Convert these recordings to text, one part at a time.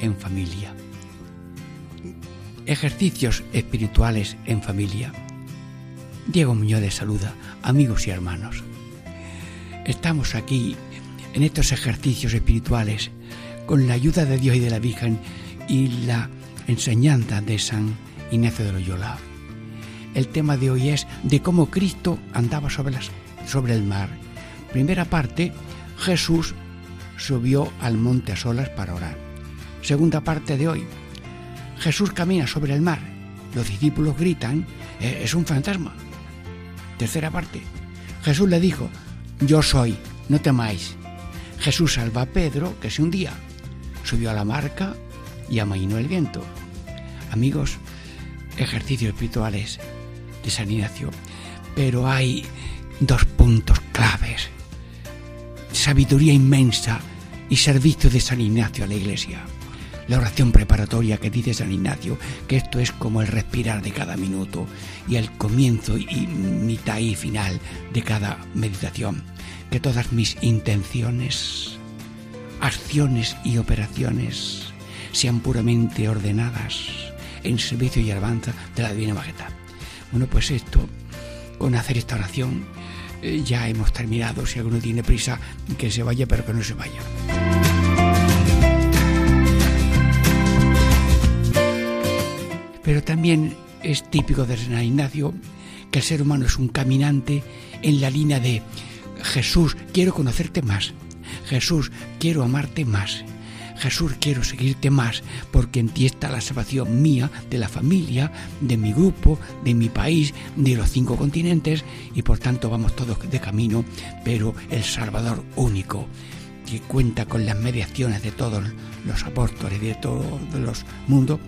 En familia. Ejercicios espirituales en familia. Diego Muñoz de saluda, amigos y hermanos. Estamos aquí en estos ejercicios espirituales con la ayuda de Dios y de la Virgen y la enseñanza de San Ignacio de Loyola. El tema de hoy es de cómo Cristo andaba sobre, sobre el mar. Primera parte, Jesús subió al monte a solas para orar. Segunda parte de hoy, Jesús camina sobre el mar. Los discípulos gritan, eh, es un fantasma. Tercera parte, Jesús le dijo, yo soy, no temáis. Jesús salva a Pedro, que se hundía. Subió a la marca y amainó el viento. Amigos, ejercicios espirituales de San Ignacio. Pero hay dos puntos claves. Sabiduría inmensa y servicio de San Ignacio a la iglesia la oración preparatoria que dice San Ignacio, que esto es como el respirar de cada minuto y el comienzo y mitad y final de cada meditación. Que todas mis intenciones, acciones y operaciones sean puramente ordenadas en servicio y alabanza de la Divina Majestad. Bueno, pues esto, con hacer esta oración, eh, ya hemos terminado. Si alguno tiene prisa, que se vaya, pero que no se vaya. Pero también es típico de San Ignacio que el ser humano es un caminante en la línea de Jesús, quiero conocerte más. Jesús, quiero amarte más. Jesús, quiero seguirte más, porque en ti está la salvación mía, de la familia, de mi grupo, de mi país, de los cinco continentes, y por tanto vamos todos de camino, pero el Salvador único, que cuenta con las mediaciones de todos los apóstoles de todos los mundos,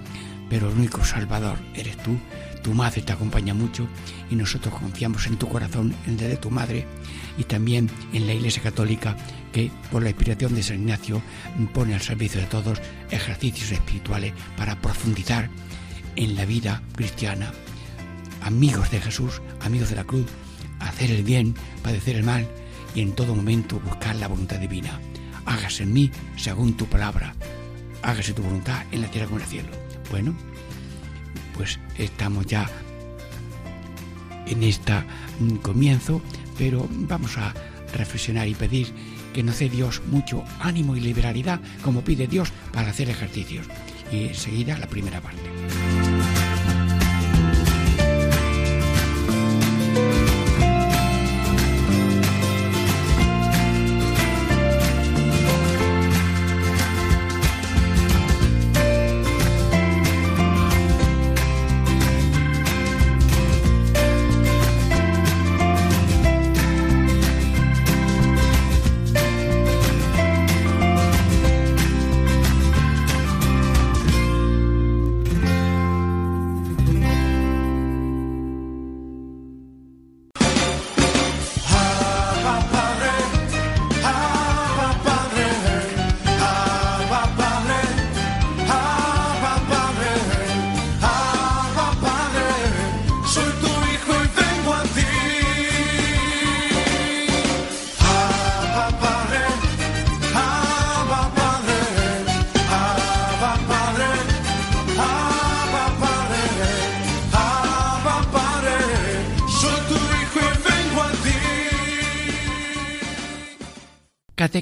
pero el único Salvador eres tú. Tu madre te acompaña mucho y nosotros confiamos en tu corazón, en el de tu madre y también en la Iglesia Católica que por la inspiración de San Ignacio pone al servicio de todos ejercicios espirituales para profundizar en la vida cristiana. Amigos de Jesús, amigos de la cruz, hacer el bien, padecer el mal y en todo momento buscar la voluntad divina. Hágase en mí según tu palabra. Hágase tu voluntad en la tierra como en el cielo. Bueno, pues estamos ya en este comienzo, pero vamos a reflexionar y pedir que nos dé Dios mucho ánimo y liberalidad, como pide Dios para hacer ejercicios. Y enseguida la primera parte.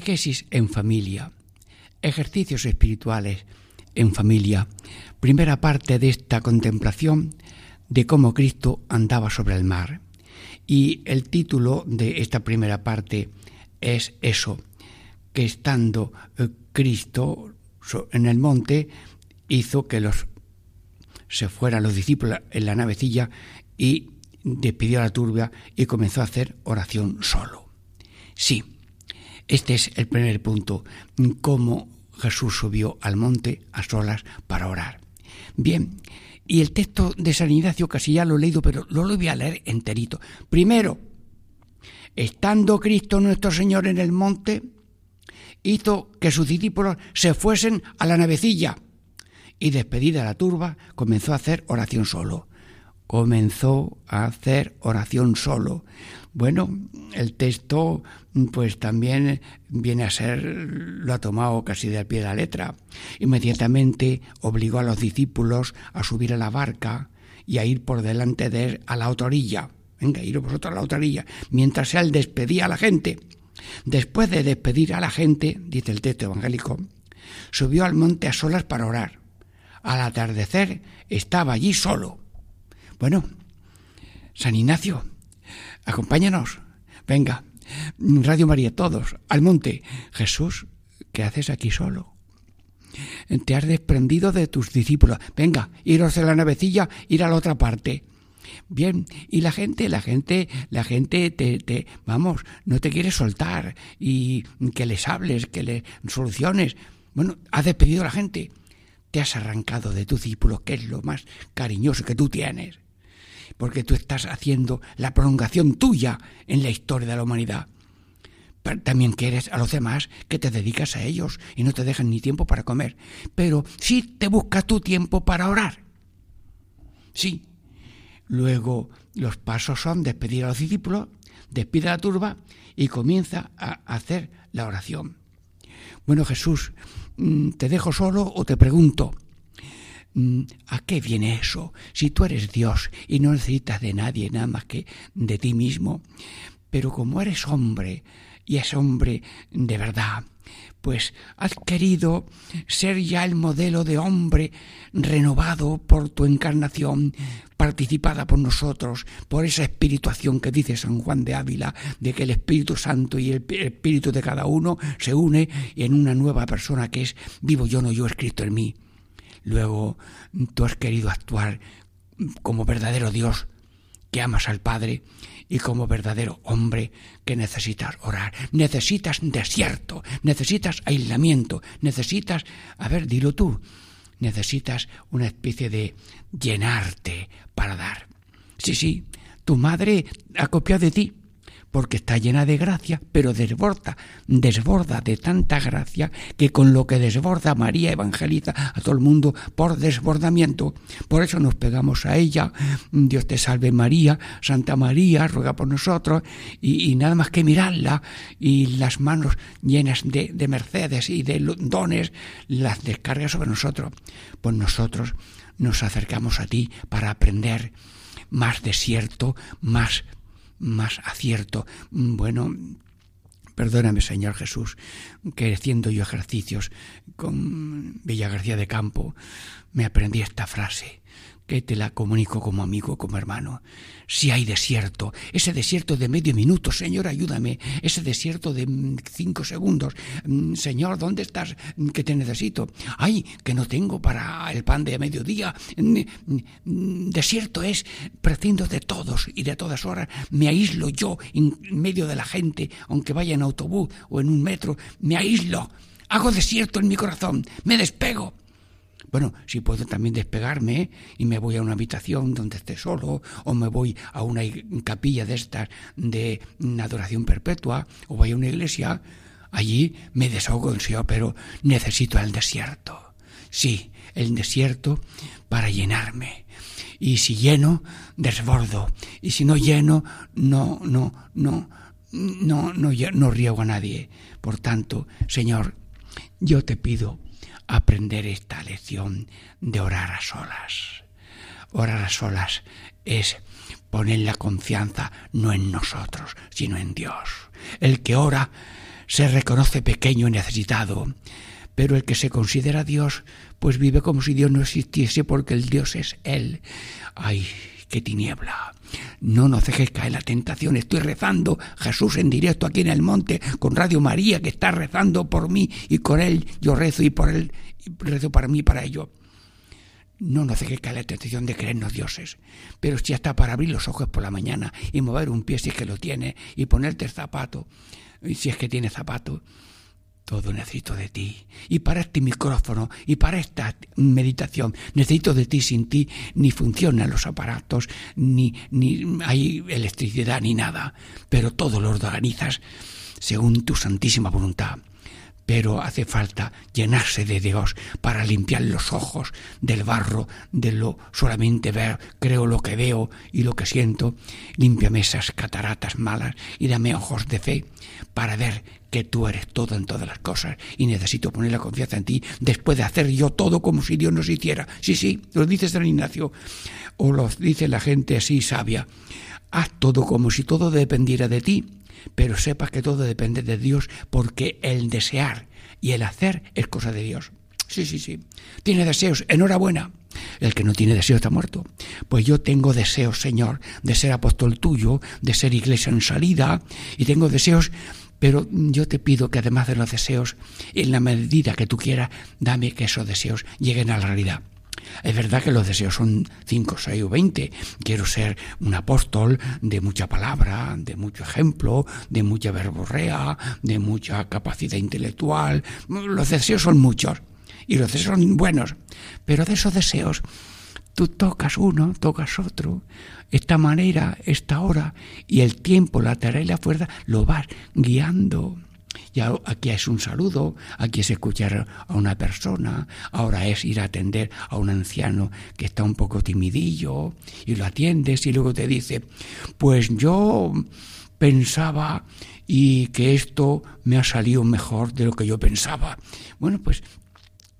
Catequesis en familia. Ejercicios espirituales en familia. Primera parte de esta contemplación de cómo Cristo andaba sobre el mar. Y el título de esta primera parte es eso, que estando eh, Cristo en el monte hizo que los se fueran los discípulos en la navecilla y despidió a la turbia y comenzó a hacer oración solo. Sí, Este es el primer punto, cómo Jesús subió al monte a solas para orar. Bien, y el texto de San Ignacio casi ya lo he leído, pero lo voy a leer enterito. Primero, estando Cristo nuestro Señor en el monte, hizo que sus discípulos se fuesen a la navecilla y despedida la turba comenzó a hacer oración solo. Comenzó a hacer oración solo. Bueno, el texto pues también viene a ser, lo ha tomado casi de al pie de la letra. Inmediatamente obligó a los discípulos a subir a la barca y a ir por delante de él a la otra orilla. Venga, ir vosotros a la otra orilla, mientras él despedía a la gente. Después de despedir a la gente, dice el texto evangélico, subió al monte a solas para orar. Al atardecer estaba allí solo. Bueno, San Ignacio, Acompáñanos. Venga. Radio María, todos, al monte. Jesús, ¿qué haces aquí solo? Te has desprendido de tus discípulos. Venga, iros a la navecilla, ir a la otra parte. Bien, y la gente, la gente, la gente te, te, vamos, no te quiere soltar y que les hables, que le soluciones. Bueno, has despedido a la gente. Te has arrancado de tu discípulo, que es lo más cariñoso que tú tienes porque tú estás haciendo la prolongación tuya en la historia de la humanidad. Pero también quieres a los demás que te dedicas a ellos y no te dejan ni tiempo para comer. Pero sí te buscas tu tiempo para orar. Sí. Luego los pasos son despedir a los discípulos, despide a la turba y comienza a hacer la oración. Bueno Jesús, mm, ¿te dejo solo o te pregunto? Mm, ¿A qué viene eso? Si tú eres Dios y no necesitas de nadie nada más que de ti mismo, pero como eres hombre y es hombre de verdad, pues has querido ser ya el modelo de hombre renovado por tu encarnación, participada por nosotros, por esa espirituación que dice San Juan de Ávila, de que el Espíritu Santo y el Espíritu de cada uno se une en una nueva persona que es vivo yo, no yo, escrito en mí. Luego tú has querido actuar como verdadero Dios que amas al Padre y como verdadero hombre que necesitas orar. Necesitas desierto, necesitas aislamiento, necesitas, a ver, dilo tú, necesitas una especie de llenarte para dar. Sí, sí, tu madre ha copiado de ti porque está llena de gracia, pero desborda, desborda de tanta gracia que con lo que desborda María evangeliza a todo el mundo por desbordamiento. Por eso nos pegamos a ella. Dios te salve María, Santa María, ruega por nosotros, y, nada más que mirarla y las manos llenas de, de mercedes y de dones, las descarga sobre nosotros. Pues nosotros nos acercamos a ti para aprender más desierto, más más acierto. Bueno, Perdóname, Señor Jesús, que haciendo yo ejercicios con Villa García de Campo, me aprendí esta frase que te la comunico como amigo, como hermano. Si hay desierto, ese desierto de medio minuto, Señor, ayúdame, ese desierto de cinco segundos, mm, Señor, ¿dónde estás? Que te necesito. Ay, que no tengo para el pan de mediodía. Mm, mm, desierto es, prescindo de todos y de todas horas, me aíslo yo en medio de la gente, aunque vaya en autobús o en un metro, me aíslo. Hago desierto en mi corazón, me despego bueno, si puedo también despegarme y me voy a una habitación donde esté solo, o me voy a una capilla de estas de adoración perpetua, o voy a una iglesia, allí me desahogo en Señor, pero necesito el desierto. Sí, el desierto para llenarme. Y si lleno, desbordo. Y si no lleno, no, no, no, no, no, no riego a nadie. Por tanto, Señor, yo te pido aprender esta lección de orar a solas. Orar a solas es poner la confianza no en nosotros, sino en Dios. El que ora se reconoce pequeño y necesitado, pero el que se considera Dios, pues vive como si Dios no existiese porque el Dios es Él. ¡Ay, qué tiniebla! No nos dejes caer la tentación. Estoy rezando Jesús en directo aquí en el monte con Radio María que está rezando por mí y con él yo rezo y por él rezo para mí y para ello. No nos dejes caer la tentación de creernos dioses. Pero si hasta para abrir los ojos por la mañana y mover un pie si es que lo tiene y ponerte el zapato si es que tiene zapatos. Todo necesito de ti. Y para este micrófono y para esta meditación necesito de ti. Sin ti ni funcionan los aparatos, ni, ni hay electricidad, ni nada. Pero todo lo organizas según tu santísima voluntad pero hace falta llenarse de Dios para limpiar los ojos del barro, de lo solamente ver, creo lo que veo y lo que siento. Límpiame esas cataratas malas y dame ojos de fe para ver que tú eres todo en todas las cosas y necesito poner la confianza en ti después de hacer yo todo como si Dios nos hiciera. Sí, sí, lo dice San Ignacio o lo dice la gente así sabia. Haz todo como si todo dependiera de ti pero sepas que todo depende de Dios porque el desear y el hacer es cosa de Dios. Sí, sí, sí. Tiene deseos, enhorabuena. El que no tiene deseos está muerto. Pues yo tengo deseos, Señor, de ser apóstol tuyo, de ser iglesia en salida, y tengo deseos, pero yo te pido que además de los deseos, en la medida que tú quieras, dame que esos deseos lleguen a la realidad. Es verdad que los deseos son cinco, seis o veinte. Quiero ser un apóstol de mucha palabra, de mucho ejemplo, de mucha verborrea, de mucha capacidad intelectual. Los deseos son muchos y los deseos son buenos. Pero de esos deseos tú tocas uno, tocas otro, esta manera, esta hora, y el tiempo, la tarea y la fuerza lo vas guiando. Ya aquí es un saludo, aquí es escuchar a una persona, ahora es ir a atender a un anciano que está un poco timidillo y lo atiendes y luego te dice, pues yo pensaba y que esto me ha salido mejor de lo que yo pensaba. Bueno, pues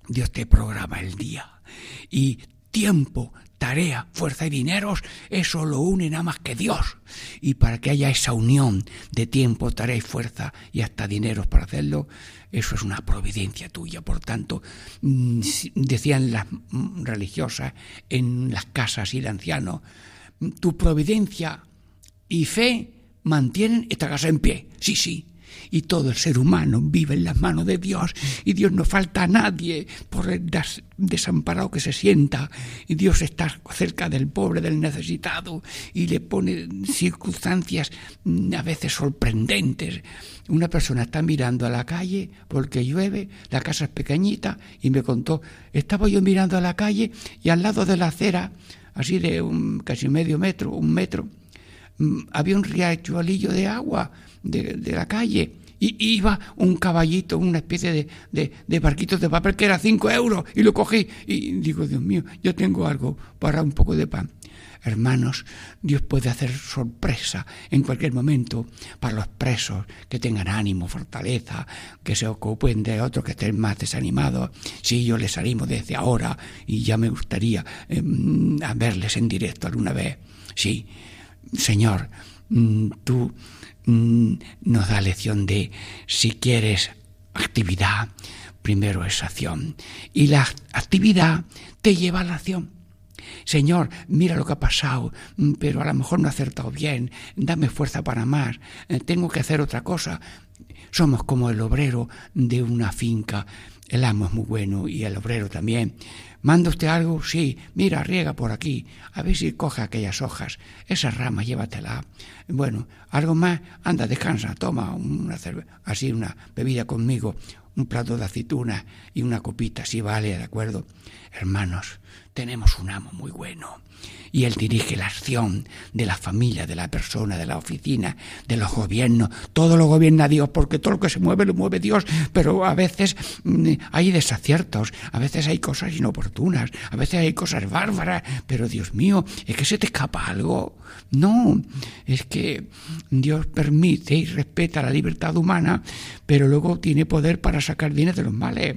Dios te programa el día y tiempo tarea, fuerza y dineros, eso lo une nada más que Dios. Y para que haya esa unión de tiempo, tarea y fuerza y hasta dineros para hacerlo, eso es una providencia tuya. Por tanto, mm, decían las religiosas en las casas y de ancianos, tu providencia y fe mantienen esta casa en pie. Sí, sí, y todo el ser humano vive en las manos de Dios. Y Dios no falta a nadie por el desamparado que se sienta. Y Dios está cerca del pobre, del necesitado. Y le pone circunstancias mm, a veces sorprendentes. Una persona está mirando a la calle porque llueve, la casa es pequeñita y me contó, estaba yo mirando a la calle y al lado de la acera, así de un, casi medio metro, un metro, mm, había un riachuelillo de agua de, la calle y iba un caballito, una especie de, de, de, barquitos de papel que era cinco euros y lo cogí y digo, Dios mío, yo tengo algo para un poco de pan. Hermanos, Dios puede hacer sorpresa en cualquier momento para los presos que tengan ánimo, fortaleza, que se ocupen de otros que estén más desanimados. Sí, yo les animo desde ahora y ya me gustaría eh, verles en directo alguna vez. Sí, Señor, mm, tú nos da lección de si quieres actividad, primero es acción. Y la actividad te lleva a la acción. Señor, mira lo que ha pasado, mm, pero a lo mejor no he acertado bien, dame fuerza para más, eh, tengo que hacer otra cosa. Somos como el obrero de una finca. El amo es muy bueno y el obrero también. ¿Manda usted algo? Sí. Mira, riega por aquí. A ver si coge aquellas hojas. Esa rama, llévatela. Bueno, algo más. Anda, descansa. Toma una así una bebida conmigo. Un plato de aceitunas y una copita. Sí, vale, de acuerdo. Hermanos, tenemos un amo muy bueno y Él dirige la acción de la familia, de la persona, de la oficina, de los gobiernos. Todo lo gobierna Dios, porque todo lo que se mueve lo mueve Dios, pero a veces mm, hay desaciertos, a veces hay cosas inoportunas, a veces hay cosas bárbaras, pero Dios mío, es que se te escapa algo. No, es que Dios permite y respeta la libertad humana, pero luego tiene poder para sacar bienes de los males.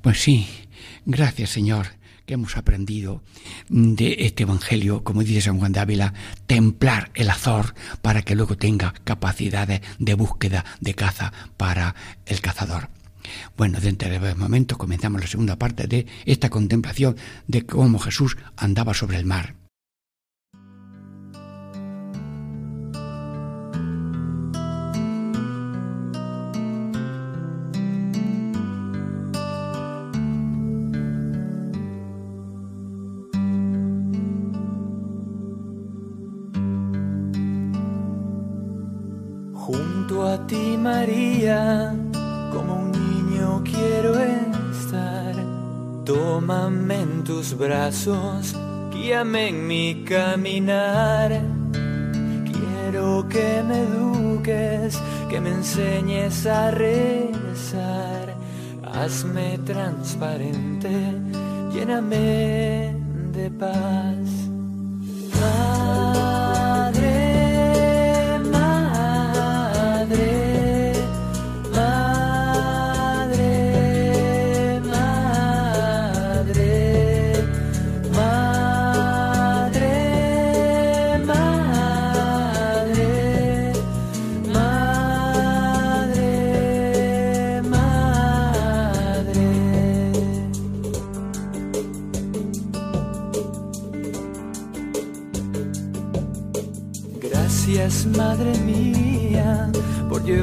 Pues sí, gracias Señor que hemos aprendido de este Evangelio, como dice San Juan de Ávila, templar el azor para que luego tenga capacidades de búsqueda, de caza para el cazador. Bueno, dentro de un momento comenzamos la segunda parte de esta contemplación de cómo Jesús andaba sobre el mar. junto a ti, María, Tómame en tus brazos, guíame en mi caminar. Quiero que me eduques, que me enseñes a rezar. Hazme transparente, lléname de paz.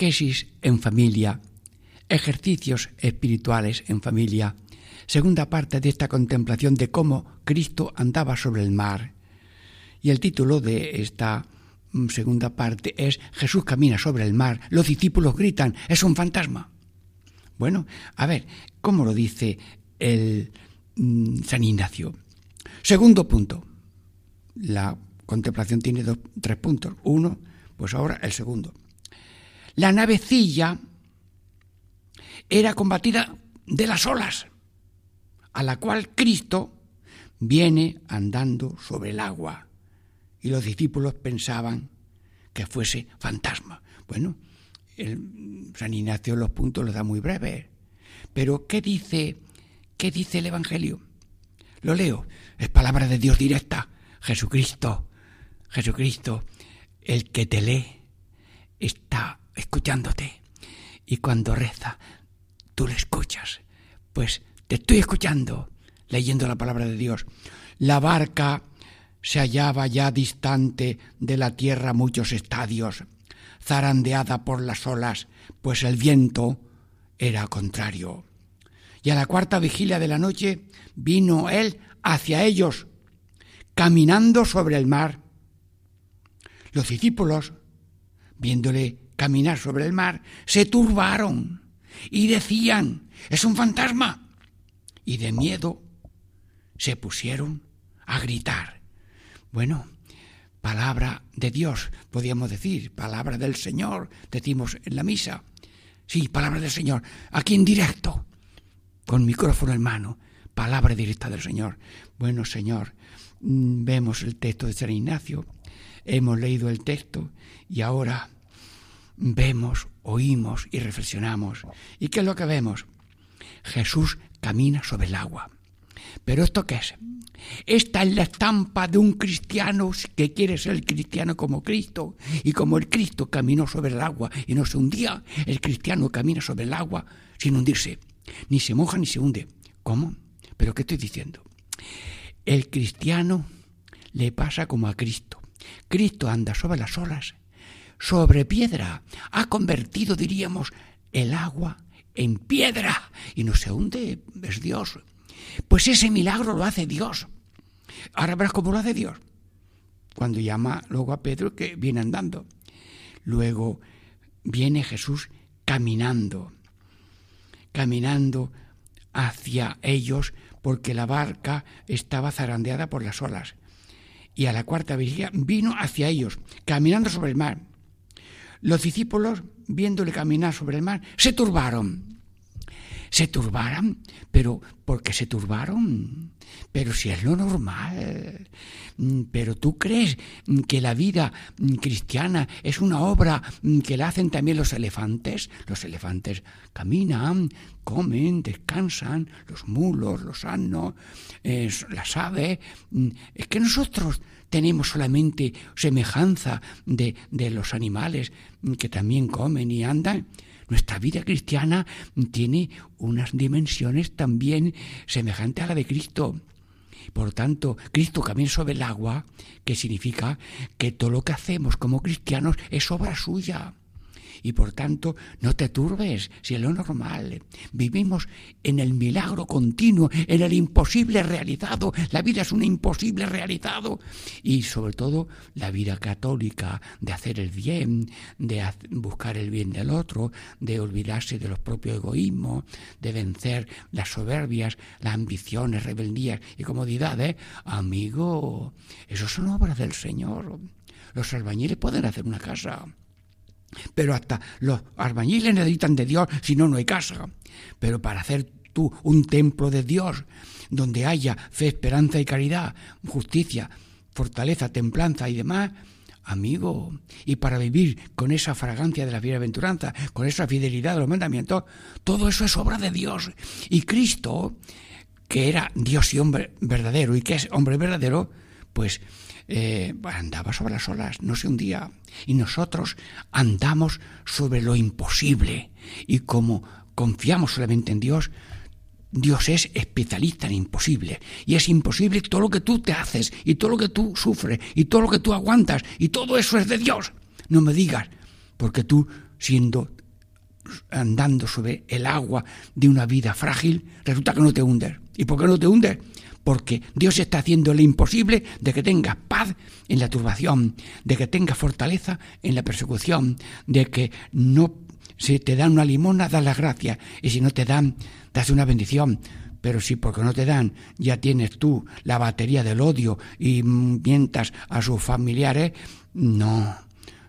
Catequesis en familia, ejercicios espirituales en familia, segunda parte de esta contemplación de cómo Cristo andaba sobre el mar. Y el título de esta mm, segunda parte es Jesús camina sobre el mar, los discípulos gritan, es un fantasma. Bueno, a ver, ¿cómo lo dice el mm, San Ignacio? Segundo punto. La contemplación tiene dos, tres puntos. Uno, pues ahora el segundo la navecilla era combatida de las olas, a la cual Cristo viene andando sobre el agua. Y los discípulos pensaban que fuese fantasma. Bueno, el San Ignacio los puntos los da muy breves. Pero ¿qué dice, qué dice el Evangelio? Lo leo, es palabra de Dios directa. Jesucristo, Jesucristo, el que te lee, está escuchándote. Y cuando reza, tú le escuchas. Pues te estoy escuchando, leyendo la palabra de Dios. La barca se hallaba ya distante de la tierra muchos estadios, zarandeada por las olas, pues el viento era contrario. Y a la cuarta vigilia de la noche vino él hacia ellos, caminando sobre el mar. Los discípulos, viéndole caminar sobre el mar, se turbaron y decían, es un fantasma. Y de miedo se pusieron a gritar. Bueno, palabra de Dios, podríamos decir, palabra del Señor, decimos en la misa. Sí, palabra del Señor, aquí en directo, con micrófono en mano, palabra directa del Señor. Bueno, Señor, mm, vemos el texto de San Ignacio, hemos leído el texto y ahora vemos, oímos y reflexionamos. ¿Y qué es lo que vemos? Jesús camina sobre el agua. ¿Pero esto qué es? Esta es la estampa de un cristiano que quiere ser cristiano como Cristo. Y como el Cristo caminó sobre el agua y no se hundía, el cristiano camina sobre el agua sin hundirse. Ni se moja ni se hunde. ¿Cómo? ¿Pero qué estoy diciendo? El cristiano le pasa como a Cristo. Cristo anda sobre las olas, sobre piedra. Ha convertido, diríamos, el agua en piedra y no se hunde, es Dios. Pues ese milagro lo hace Dios. Ahora verás cómo lo hace Dios. Cuando llama luego a Pedro que viene andando. Luego viene Jesús caminando, caminando hacia ellos porque la barca estaba zarandeada por las olas. Y a la cuarta vigilia vino hacia ellos, caminando sobre el mar. Los discípulos, viéndole caminar sobre el mar, se turbaron se turbaran, pero ¿por qué se turbaron? Pero si es lo normal. Mm, pero tú crees que la vida mm, cristiana es una obra mm, que la hacen también los elefantes. Los elefantes caminan, comen, descansan, los mulos, los asnos, las aves. Es que nosotros tenemos solamente semejanza de, de los animales que también comen y andan. Nuestra vida cristiana tiene unas dimensiones también semejantes a la de Cristo. Por tanto, Cristo camina sobre el agua, que significa que todo lo que hacemos como cristianos es obra suya y por tanto no te turbes si es lo normal. Vivimos en el milagro continuo, en el imposible realizado. La vida es un imposible realizado y sobre todo la vida católica de hacer el bien, de buscar el bien del otro, de olvidarse de los propios egoísmos, de vencer las soberbias, las ambiciones, rebeldías y comodidades. Amigo, eso son obras del Señor. Los albañiles pueden hacer una casa, pero hasta los albañiles necesitan de Dios, si no, no hay casa. Pero para hacer tú un templo de Dios, donde haya fe, esperanza y caridad, justicia, fortaleza, templanza y demás, amigo, y para vivir con esa fragancia de la bienaventuranza, con esa fidelidad de los mandamientos, todo eso es obra de Dios. Y Cristo, que era Dios y hombre verdadero, y que es hombre verdadero, pues eh, andaba sobre las olas, no se hundía. Y nosotros andamos sobre lo imposible. Y como confiamos solamente en Dios, Dios es especialista en imposible. Y es imposible todo lo que tú te haces, y todo lo que tú sufres, y todo lo que tú aguantas, y todo eso es de Dios. No me digas, porque tú, siendo andando sobre el agua de una vida frágil, resulta que no te hundes. ¿Y por qué no te hundes? Porque Dios está haciendo lo imposible de que tengas paz en la turbación, de que tengas fortaleza en la persecución, de que no si te dan una limona, das las gracias, y si no te dan, das una bendición. Pero si porque no te dan ya tienes tú la batería del odio y mientas a sus familiares, no,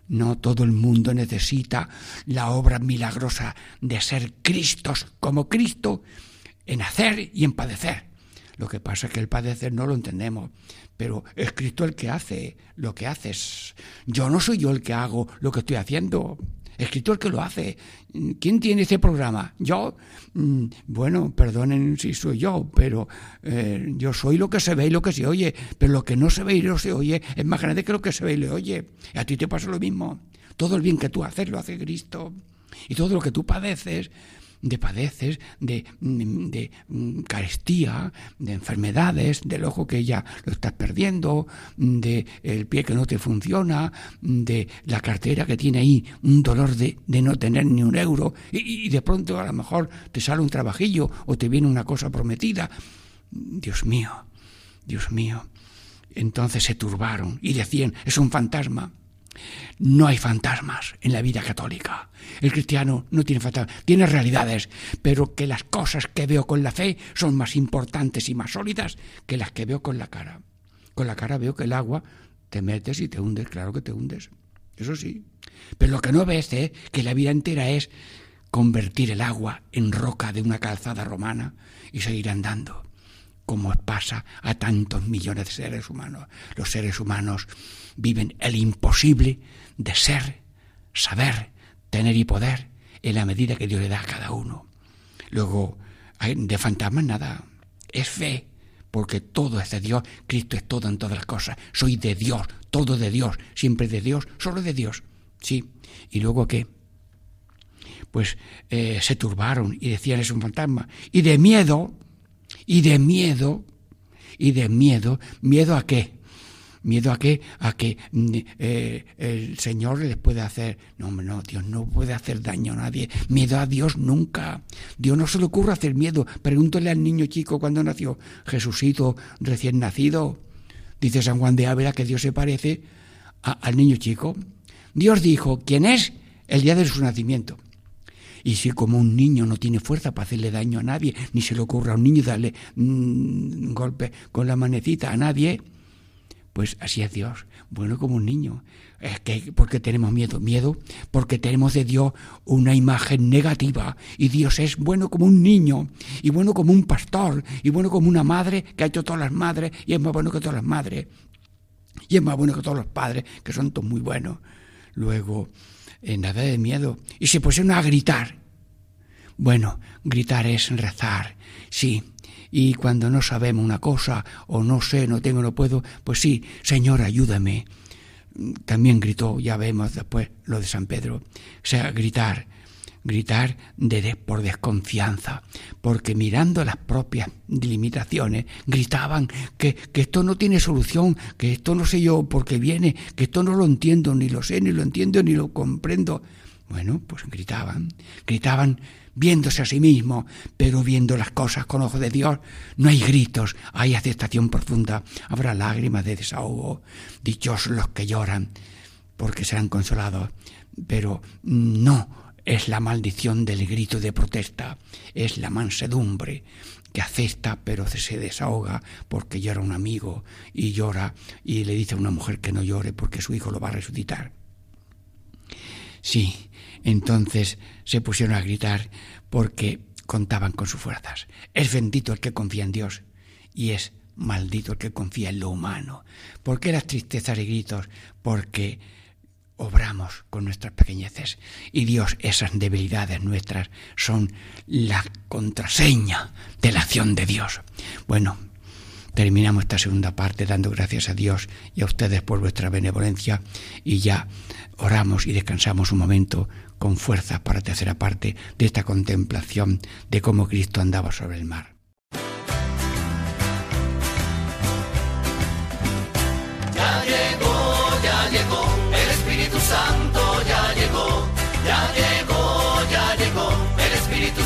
no todo el mundo necesita la obra milagrosa de ser Cristos como Cristo en hacer y en padecer. Lo que pasa es que el padecer no lo entendemos, pero es Cristo el que hace lo que haces. Yo no soy yo el que hago lo que estoy haciendo. Es Cristo el que lo hace. ¿Quién tiene ese programa? Yo. Mm, bueno, perdonen si soy yo, pero eh, yo soy lo que se ve y lo que se oye. Pero lo que no se ve y no se oye es más grande que lo que se ve y le oye. Y a ti te pasa lo mismo. Todo el bien que tú haces lo hace Cristo. Y todo lo que tú padeces, de padeces, de, de, carestía, de enfermedades, del ojo que ya lo estás perdiendo, de el pie que no te funciona, de la cartera que tiene ahí un dolor de, de no tener ni un euro y, y de pronto a lo mejor te sale un trabajillo o te viene una cosa prometida. Dios mío, Dios mío. Entonces se turbaron y decían, es un fantasma. No hay fantasmas en la vida católica. El cristiano no tiene fantasmas, tiene realidades, pero que las cosas que veo con la fe son más importantes y más sólidas que las que veo con la cara. Con la cara veo que el agua te metes y te hundes, claro que te hundes. Eso sí. Pero lo que no ves es que la vida entera es convertir el agua en roca de una calzada romana y seguir andando, como pasa a tantos millones de seres humanos. Los seres humanos viven el imposible de ser, saber, tener y poder en la medida que Dios le da a cada uno. Luego, de fantasmas nada, es fe, porque todo es de Dios, Cristo es todo en todas las cosas, soy de Dios, todo de Dios, siempre de Dios, solo de Dios, sí. ¿Y luego qué? Pues eh, se turbaron y decían es un fantasma. Y de miedo, y de miedo, y de miedo, ¿miedo a qué? miedo a qué a que mm, eh, el Señor les puede hacer no no Dios no puede hacer daño a nadie. Miedo a Dios nunca. Dios no se le ocurre hacer miedo. Pregúntale al niño chico cuando nació. Jesucito recién nacido. Dice San Juan de Ávila que Dios se parece al niño chico. Dios dijo quién es el día de su nacimiento y si como un niño no tiene fuerza para hacerle daño a nadie, ni se le ocurra a un niño darle un mm, golpe con la manecita a nadie, pues así es Dios, bueno como un niño. Es que porque tenemos miedo, miedo porque tenemos de Dios una imagen negativa y Dios es bueno como un niño y bueno como un pastor y bueno como una madre que ha hecho todas las madres y es más bueno que todas las madres y es más bueno que todos los padres que son todos muy buenos. Luego, eh, nada de miedo y se pusieron a gritar. Bueno, gritar es rezar, sí, y cuando no sabemos una cosa o no sé, no tengo, no puedo, pues sí, Señor, ayúdame. También gritó, ya vemos después lo de San Pedro, o sea, gritar, gritar de, por desconfianza, porque mirando las propias limitaciones, gritaban que, que esto no tiene solución, que esto no sé yo por qué viene, que esto no lo entiendo, ni lo sé, ni lo entiendo, ni lo comprendo. Bueno, pues gritaban, gritaban viéndose a sí mismo, pero viendo las cosas con ojos de Dios. No hay gritos, hay aceptación profunda, habrá lágrimas de desahogo. Dichosos los que lloran, porque serán consolados. Pero no es la maldición del grito de protesta, es la mansedumbre que acepta pero se desahoga porque llora un amigo y llora y le dice a una mujer que no llore porque su hijo lo va a resucitar. Sí, entonces se pusieron a gritar porque contaban con sus fuerzas. Es bendito el que confía en Dios y es maldito el que confía en lo humano. ¿Por qué las tristezas y gritos? Porque obramos con nuestras pequeñeces y Dios esas debilidades nuestras son la contraseña de la acción de Dios. Bueno, terminamos esta segunda parte dando gracias a Dios y a ustedes por vuestra benevolencia y ya oramos y descansamos un momento con fuerzas para la tercera parte de esta contemplación de cómo Cristo andaba sobre el mar.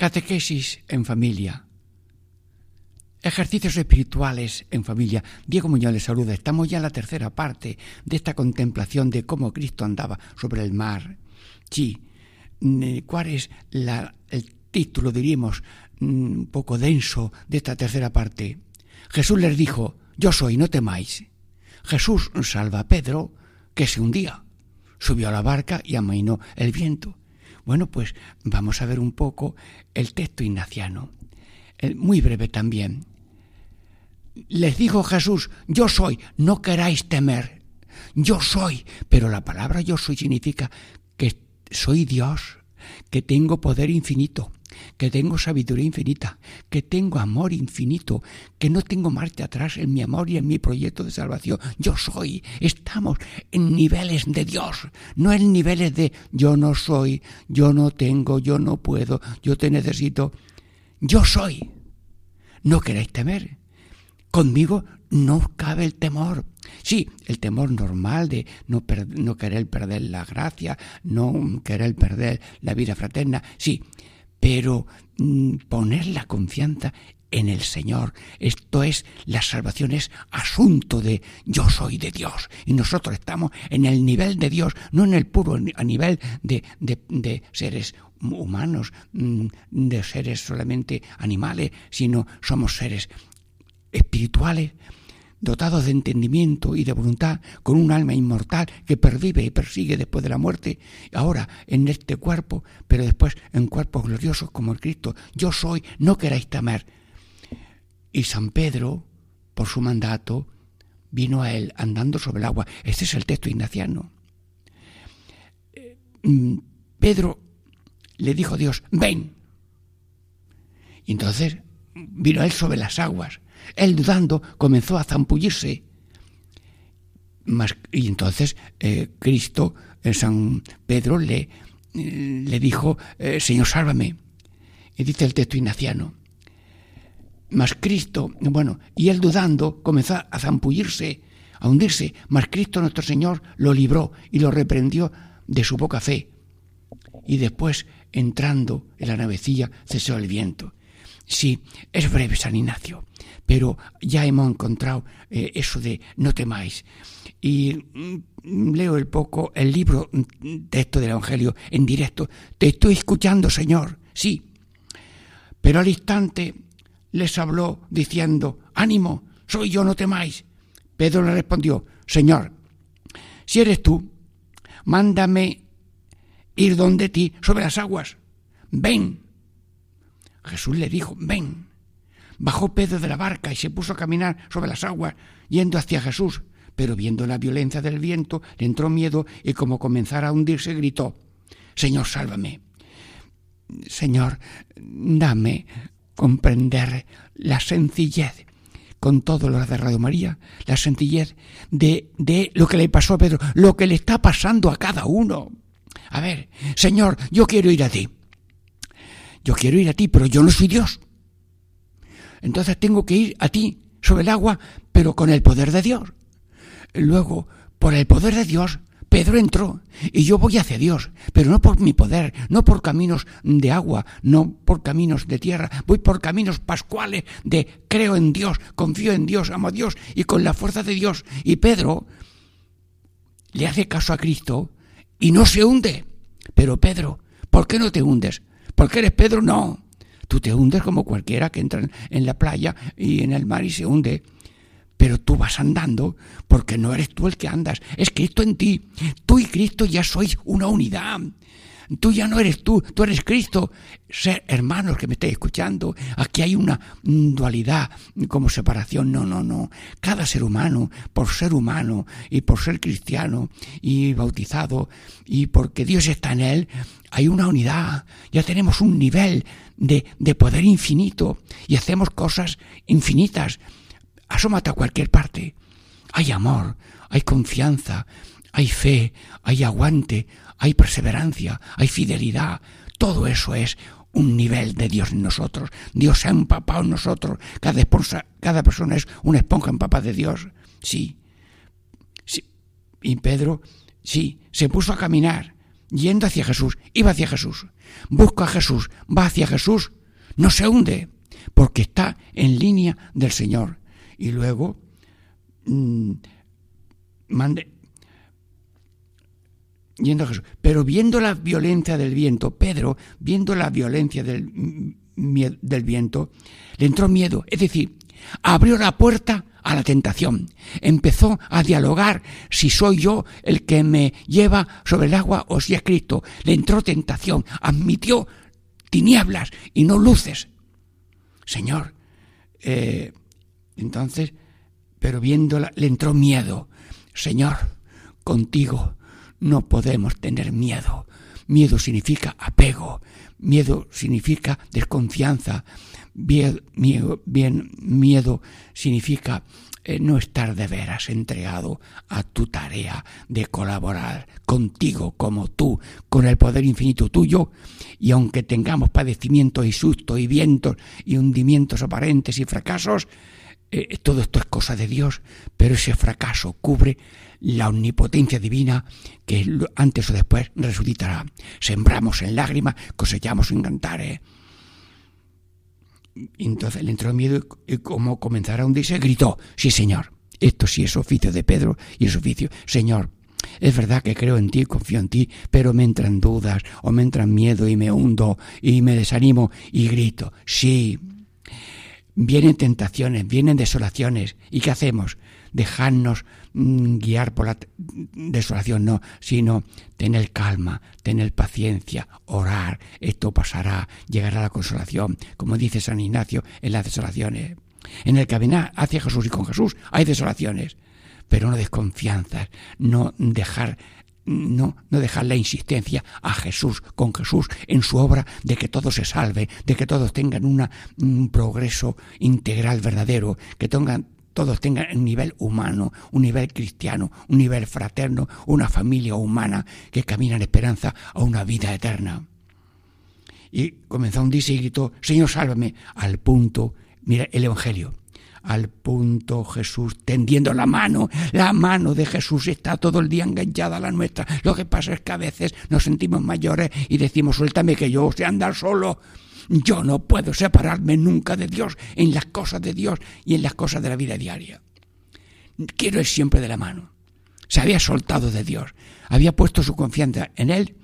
Catequesis en familia. Ejercicios espirituales en familia. Diego Muñoz les saluda. Estamos ya en la tercera parte de esta contemplación de cómo Cristo andaba sobre el mar. Sí, mm, ¿cuál es el título, diríamos, mm, un poco denso de esta tercera parte? Jesús les dijo, yo soy, no temáis. Jesús salva a Pedro, que se hundía. Subió a la barca y amainó el viento. Bueno, pues vamos a ver un poco el texto ignaciano. El- muy breve también. les dijo Jesús, yo soy, no queráis temer, yo soy, pero la palabra yo soy significa que soy Dios, que tengo poder infinito, que tengo sabiduría infinita, que tengo amor infinito, que no tengo marcha atrás en mi amor y en mi proyecto de salvación. Yo soy, estamos en niveles de Dios, no en niveles de yo no soy, yo no tengo, yo no puedo, yo te necesito. Yo soy. No queréis temer. Conmigo no cabe el temor. Sí, el temor normal de no, no, querer perder la gracia, no querer perder la vida fraterna, sí, pero mm, poner la confianza en el Señor. Esto es, la salvación es asunto de yo soy de Dios. Y nosotros estamos en el nivel de Dios, no en el puro a nivel de, de, de seres humanos, mm, de seres solamente animales, sino somos seres espirituales dotados de entendimiento y de voluntad, con un alma inmortal que pervive y persigue después de la muerte, ahora en este cuerpo, pero después en cuerpos gloriosos como el Cristo. Yo soy, no queráis temer. Y San Pedro, por su mandato, vino a él andando sobre el agua. Este es el texto ignaciano. Eh, mm, Pedro le dijo a Dios, ven. Y entonces vino él sobre las aguas. Él dudando comenzó a zampullirse. y entonces eh, Cristo, eh, San Pedro, le, eh, le dijo, Señor, sálvame. Y dice el texto ignaciano. Mas Cristo, bueno, y él dudando comenzó a zampullirse, a hundirse, mas Cristo nuestro Señor lo libró y lo reprendió de su poca fe. Y después, entrando en la navecilla, cesó el viento. Sí, es breve San Ignacio, pero ya hemos encontrado eh, eso de no temáis. Y mm, leo el poco el libro texto del Evangelio en directo. Te estoy escuchando, Señor, sí. Pero al instante les habló diciendo, ánimo, soy yo, no temáis. Pedro le respondió, Señor, si eres tú, mándame ir donde ti sobre las aguas. Ven. Jesús le dijo, ven. Bajó Pedro de la barca y se puso a caminar sobre las aguas, yendo hacia Jesús. Pero viendo la violencia del viento, le entró miedo y como comenzara a hundirse, gritó, Señor, sálvame. Señor, dame comprender la sencillez con todo lo de María, la sencillez de, de lo que le pasó a Pedro, lo que le está pasando a cada uno. A ver, Señor, yo quiero ir a ti. Yo quiero ir a ti, pero yo no soy Dios. Entonces tengo que ir a ti sobre el agua, pero con el poder de Dios. Luego, por el poder de Dios, Pedro entró y yo voy hacia Dios, pero no por mi poder, no por caminos de agua, no por caminos de tierra, voy por caminos pascuales de creo en Dios, confío en Dios, amo a Dios y con la fuerza de Dios. Y Pedro le hace caso a Cristo y no se hunde. Pero Pedro, ¿por qué no te hundes? ¿Porque eres Pedro? No. Tú te hundes como cualquiera que entra en la playa y en el mar y se hunde. Pero tú vas andando porque no eres tú el que andas, es Cristo en ti. Tú y Cristo ya sois una unidad. Tú ya no eres tú, tú eres Cristo. Ser hermanos que me estáis escuchando, aquí hay una dualidad como separación. No, no, no. Cada ser humano, por ser humano y por ser cristiano y bautizado y porque Dios está en él, hay una unidad. Ya tenemos un nivel de, de poder infinito y hacemos cosas infinitas. Asómate a cualquier parte. Hay amor, hay confianza, hay fe, hay aguante, hay perseverancia, hay fidelidad. Todo eso es un nivel de Dios en nosotros. Dios se ha empapado en nosotros. Cada, cada persona es una esponja empapada de Dios. Sí. sí. Y Pedro, sí, se puso a caminar, yendo hacia Jesús. Iba hacia Jesús. Busca a Jesús, va hacia Jesús. No se hunde, porque está en línea del Señor. Y luego, mmm, mande, yendo a Jesús. Pero viendo la violencia del viento, Pedro, viendo la violencia del, del viento, le entró miedo. Es decir, abrió la puerta a la tentación. Empezó a dialogar si soy yo el que me lleva sobre el agua o si es Cristo. Le entró tentación. Admitió tinieblas y no luces. Señor, eh, Entonces, pero viéndola, le entró miedo. Señor, contigo no podemos tener miedo. Miedo significa apego, miedo significa desconfianza, miedo, bien, miedo significa eh, no estar de veras entregado a tu tarea de colaborar contigo como tú, con el poder infinito tuyo, y aunque tengamos padecimientos y sustos y vientos y hundimientos aparentes y fracasos, eh, todo esto es cosa de Dios, pero ese fracaso cubre la omnipotencia divina que antes o después resucitará. Sembramos en lágrimas, cosechamos en cantares. Entonces le entró miedo y como comenzara un día se gritó, sí señor, esto sí es oficio de Pedro y es oficio, señor, es verdad que creo en ti, confío en ti, pero me entran dudas o me entran miedo y me hundo y me desanimo y grito, sí. Vienen tentaciones, vienen desolaciones. ¿Y qué hacemos? Dejarnos mm, guiar por la desolación, no, sino tener calma, tener paciencia, orar, esto pasará, llegará la consolación, como dice San Ignacio en las desolaciones. En el caminar hacia Jesús y con Jesús hay desolaciones, pero no desconfianzas, no dejar no, no dejar la insistencia a Jesús, con Jesús, en su obra de que todo se salve, de que todos tengan un progreso integral verdadero, que tengan todos tengan un nivel humano, un nivel cristiano, un nivel fraterno, una familia humana que camina en esperanza a una vida eterna. Y comenzó un día y Señor, sálvame, al punto, mira el Evangelio, al punto Jesús tendiendo la mano, la mano de Jesús está todo el día enganchada a la nuestra. Lo que pasa es que a veces nos sentimos mayores y decimos, suéltame que yo sé andar solo. Yo no puedo separarme nunca de Dios en las cosas de Dios y en las cosas de la vida diaria. Quiero ir siempre de la mano. Se había soltado de Dios, había puesto su confianza en Él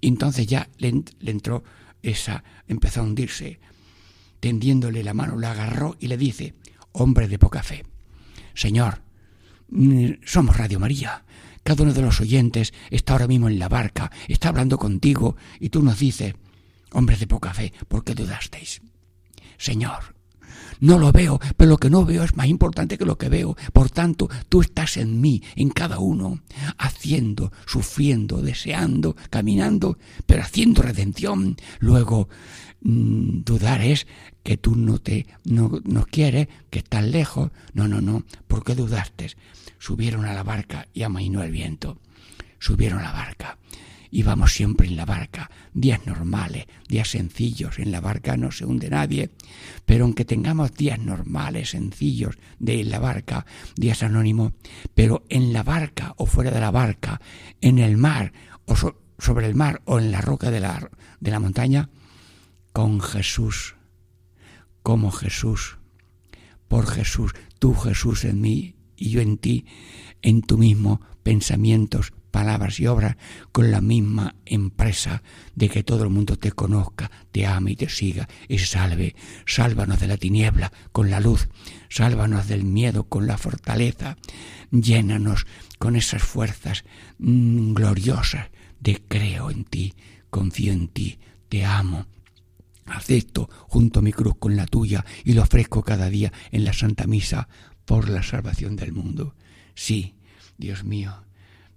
y entonces ya le, entró esa, empezó a hundirse. Tendiéndole la mano, la agarró y le dice, hombre de poca fe, Señor, mm, somos Radio María. Cada uno de los oyentes está ahora mismo en la barca, está hablando contigo y tú nos dices, Hombres de poca fe, ¿por qué dudasteis? Señor, no lo veo, pero lo que no veo es más importante que lo que veo. Por tanto, tú estás en mí, en cada uno, haciendo, sufriendo, deseando, caminando, pero haciendo redención. Luego, mm, dudar es que tú no te no, no quieres, que estás lejos. No, no, no. ¿Por qué dudaste? Subieron a la barca y amainó el viento. Subieron a la barca íbamos siempre en la barca, días normales, días sencillos, en la barca no se hunde nadie, pero aunque tengamos días normales, sencillos de la barca, días anónimos, pero en la barca o fuera de la barca, en el mar o sobre el mar o en la roca de la, de la montaña, con Jesús, como Jesús, por Jesús, tú Jesús en mí y yo en ti, en tu mismo pensamientos, palabras y obras con la misma empresa de que todo el mundo te conozca, te ame y te siga y salve. Sálvanos de la tiniebla con la luz, sálvanos del miedo con la fortaleza, llénanos con esas fuerzas mm, gloriosas de creo en ti, confío en ti, te amo, acepto junto a mi cruz con la tuya y lo ofrezco cada día en la Santa Misa por la salvación del mundo. Sí, Dios mío,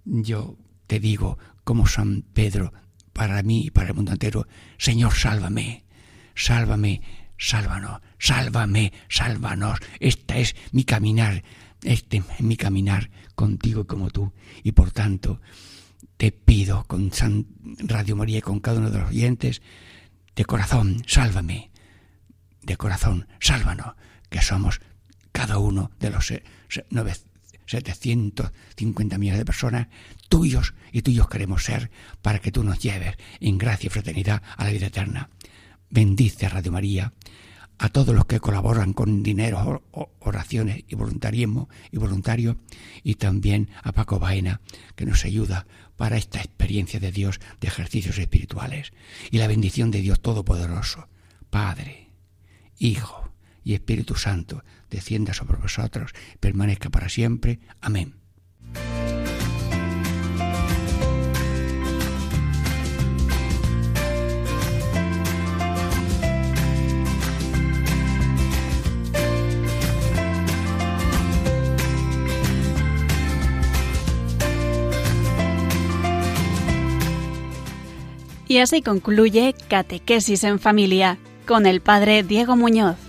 yo te digo, como San Pedro, para mí y para el mundo entero, Señor, sálvame, sálvame, sálvanos, sálvame, sálvanos. Esta es mi caminar, este es mi caminar contigo como tú. Y por tanto, te pido con San Radio María y con cada uno de los oyentes, de corazón, sálvame, de corazón, sálvanos, que somos cada uno de los 750 millones de personas, tuyos y tuyos queremos ser para que tú nos lleves en gracia y fraternidad a la vida eterna. Bendice a Radio María, a todos los que colaboran con dinero, oraciones y voluntarismo y voluntarios, y también a Paco Baena, que nos ayuda para esta experiencia de Dios de ejercicios espirituales. Y la bendición de Dios Todopoderoso, Padre, Hijo y Espíritu Santo, descienda sobre vosotros, permanezca para siempre. Amén. Y así concluye Catequesis en Familia con el Padre Diego Muñoz.